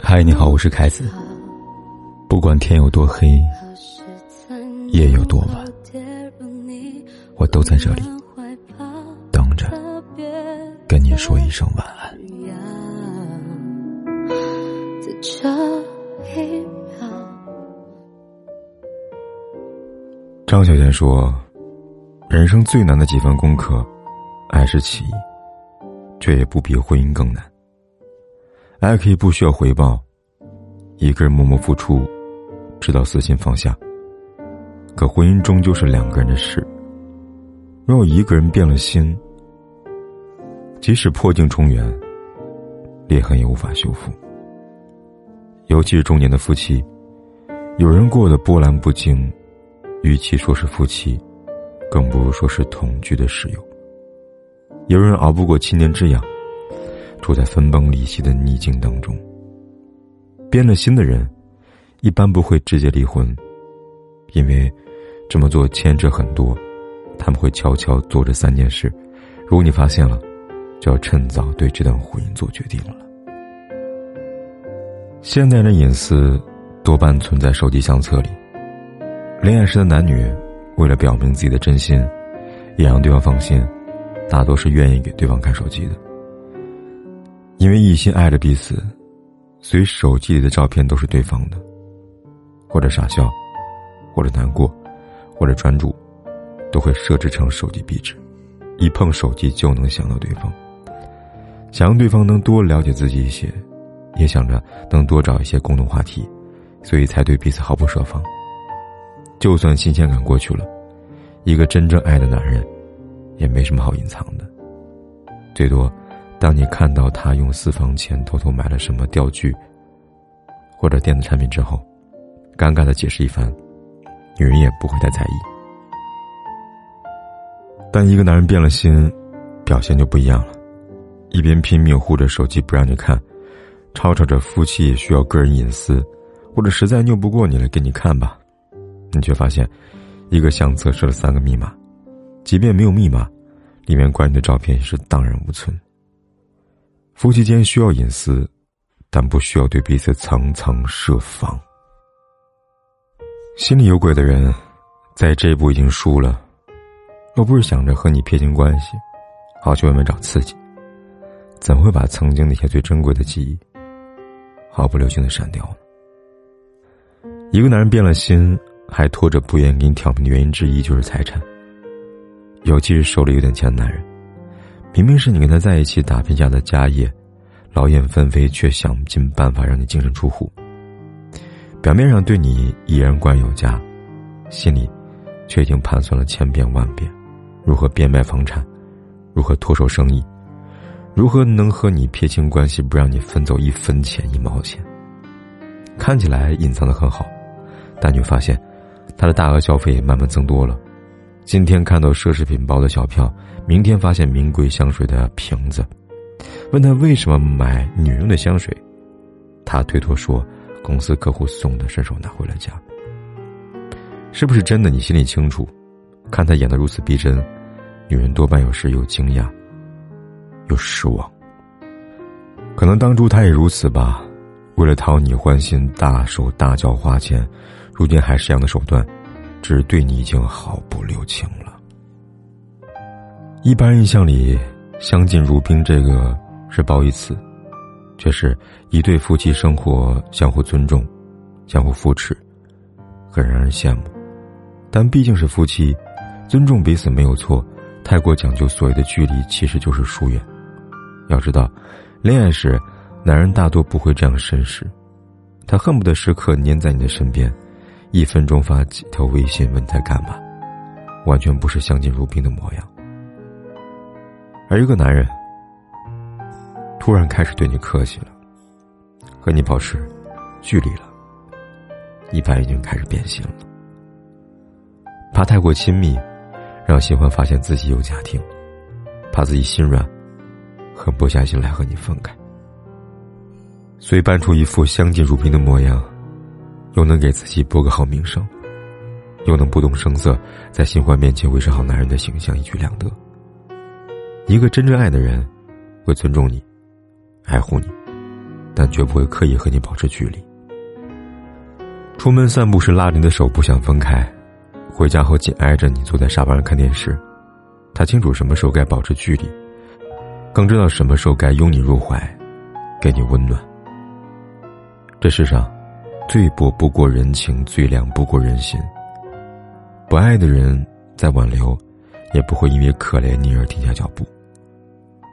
嗨，你好，我是凯子。不管天有多黑，夜有多晚，我都在这里等着跟你说一声晚安。张小贤说：“人生最难的几份功课，爱是其一，却也不比婚姻更难。爱可以不需要回报，一个人默默付出，直到死心放下。可婚姻终究是两个人的事。若一个人变了心，即使破镜重圆，裂痕也无法修复。尤其是中年的夫妻，有人过得波澜不惊。”与其说是夫妻，更不如说是同居的室友。有人熬不过七年之痒，处在分崩离析的逆境当中。变了心的人，一般不会直接离婚，因为这么做牵扯很多。他们会悄悄做这三件事，如果你发现了，就要趁早对这段婚姻做决定了。现代人的隐私多半存在手机相册里。恋爱时的男女，为了表明自己的真心，也让对方放心，大多是愿意给对方看手机的。因为一心爱着彼此，所以手机里的照片都是对方的，或者傻笑，或者难过，或者专注，都会设置成手机壁纸，一碰手机就能想到对方。想让对方能多了解自己一些，也想着能多找一些共同话题，所以才对彼此毫不设防。就算新鲜感过去了，一个真正爱的男人，也没什么好隐藏的。最多，当你看到他用私房钱偷偷买了什么钓具，或者电子产品之后，尴尬的解释一番，女人也不会太在意。但一个男人变了心，表现就不一样了，一边拼命护着手机不让你看，吵吵着夫妻也需要个人隐私，或者实在拗不过你了，给你看吧。你却发现，一个相册设了三个密码，即便没有密码，里面关于的照片也是荡然无存。夫妻间需要隐私，但不需要对彼此层层设防。心里有鬼的人，在这一步已经输了。若不是想着和你撇清关系，好去外面找刺激，怎会把曾经那些最珍贵的记忆，毫不留情的删掉呢？一个男人变了心。还拖着不愿意给你挑明的原因之一就是财产。尤其是手里有点钱的男人，明明是你跟他在一起打拼下的家业，劳燕分飞，却想尽办法让你净身出户。表面上对你依然管有加，心里却已经盘算了千遍万遍，如何变卖房产，如何脱手生意，如何能和你撇清关系，不让你分走一分钱一毛钱。看起来隐藏的很好，但你发现。他的大额消费也慢慢增多了，今天看到奢侈品包的小票，明天发现名贵香水的瓶子。问他为什么买女人的香水，他推脱说公司客户送的，顺手拿回了家。是不是真的？你心里清楚。看他演的如此逼真，女人多半有时又惊讶，又失望。可能当初他也如此吧，为了讨你欢心，大手大脚花钱。如今还是这样的手段，只对你已经毫不留情了。一般印象里，相敬如宾这个是褒义词，却是一对夫妻生活相互尊重、相互扶持，很让人羡慕。但毕竟是夫妻，尊重彼此没有错，太过讲究所谓的距离，其实就是疏远。要知道，恋爱时，男人大多不会这样绅士，他恨不得时刻黏在你的身边。一分钟发几条微信问在干嘛，完全不是相敬如宾的模样。而一个男人突然开始对你客气了，和你保持距离了，一般已经开始变心了。怕太过亲密，让新欢发现自己有家庭；怕自己心软，狠不下心来和你分开，所以扮出一副相敬如宾的模样。又能给自己博个好名声，又能不动声色在新欢面前维持好男人的形象，一举两得。一个真正爱的人，会尊重你，爱护你，但绝不会刻意和你保持距离。出门散步时拉着你的手不想分开，回家后紧挨着你坐在沙发上看电视。他清楚什么时候该保持距离，更知道什么时候该拥你入怀，给你温暖。这世上，最薄不过人情，最凉不过人心。不爱的人再挽留，也不会因为可怜你而停下脚步。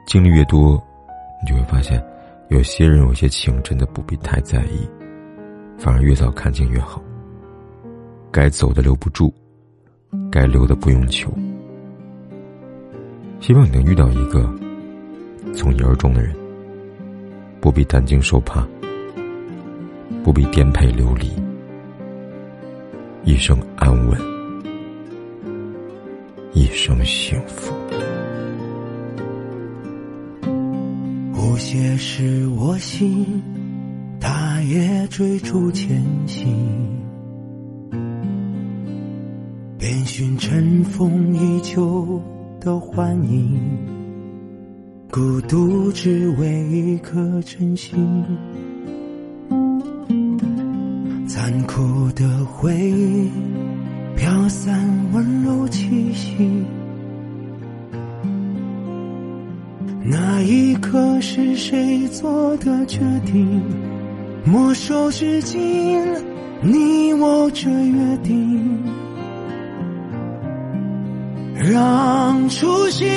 经历越多，你就会发现，有些人有些情真的不必太在意，反而越早看清越好。该走的留不住，该留的不用求。希望你能遇到一个从一而终的人，不必担惊受怕。不必颠沛流离，一生安稳，一生幸福。无邪是我心，他也追逐前行，遍寻尘封已久的幻影，孤独只为一颗真心。残酷的回忆飘散温柔气息，那一刻是谁做的决定？没收至今你我这约定，让初心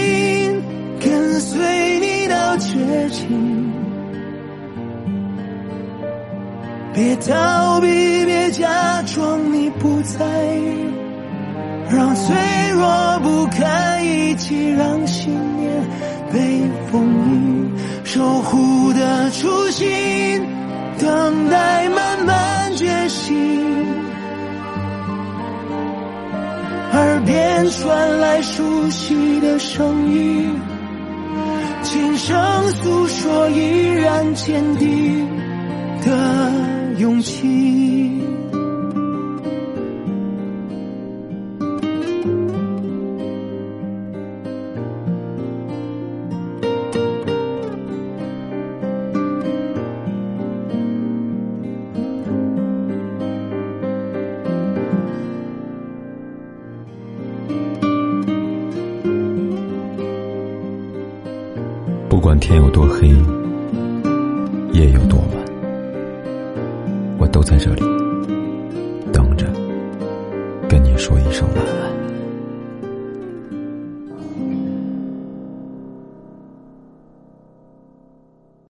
跟随你到绝境。别逃避，别假装你不在，让脆弱不堪一击，让信念被封印，守护的初心，等待慢慢觉醒。耳边传来熟悉的声音，轻声诉说，依然坚定的。勇气，不管天有多黑，夜有多。都在这里等着，跟你说一声晚。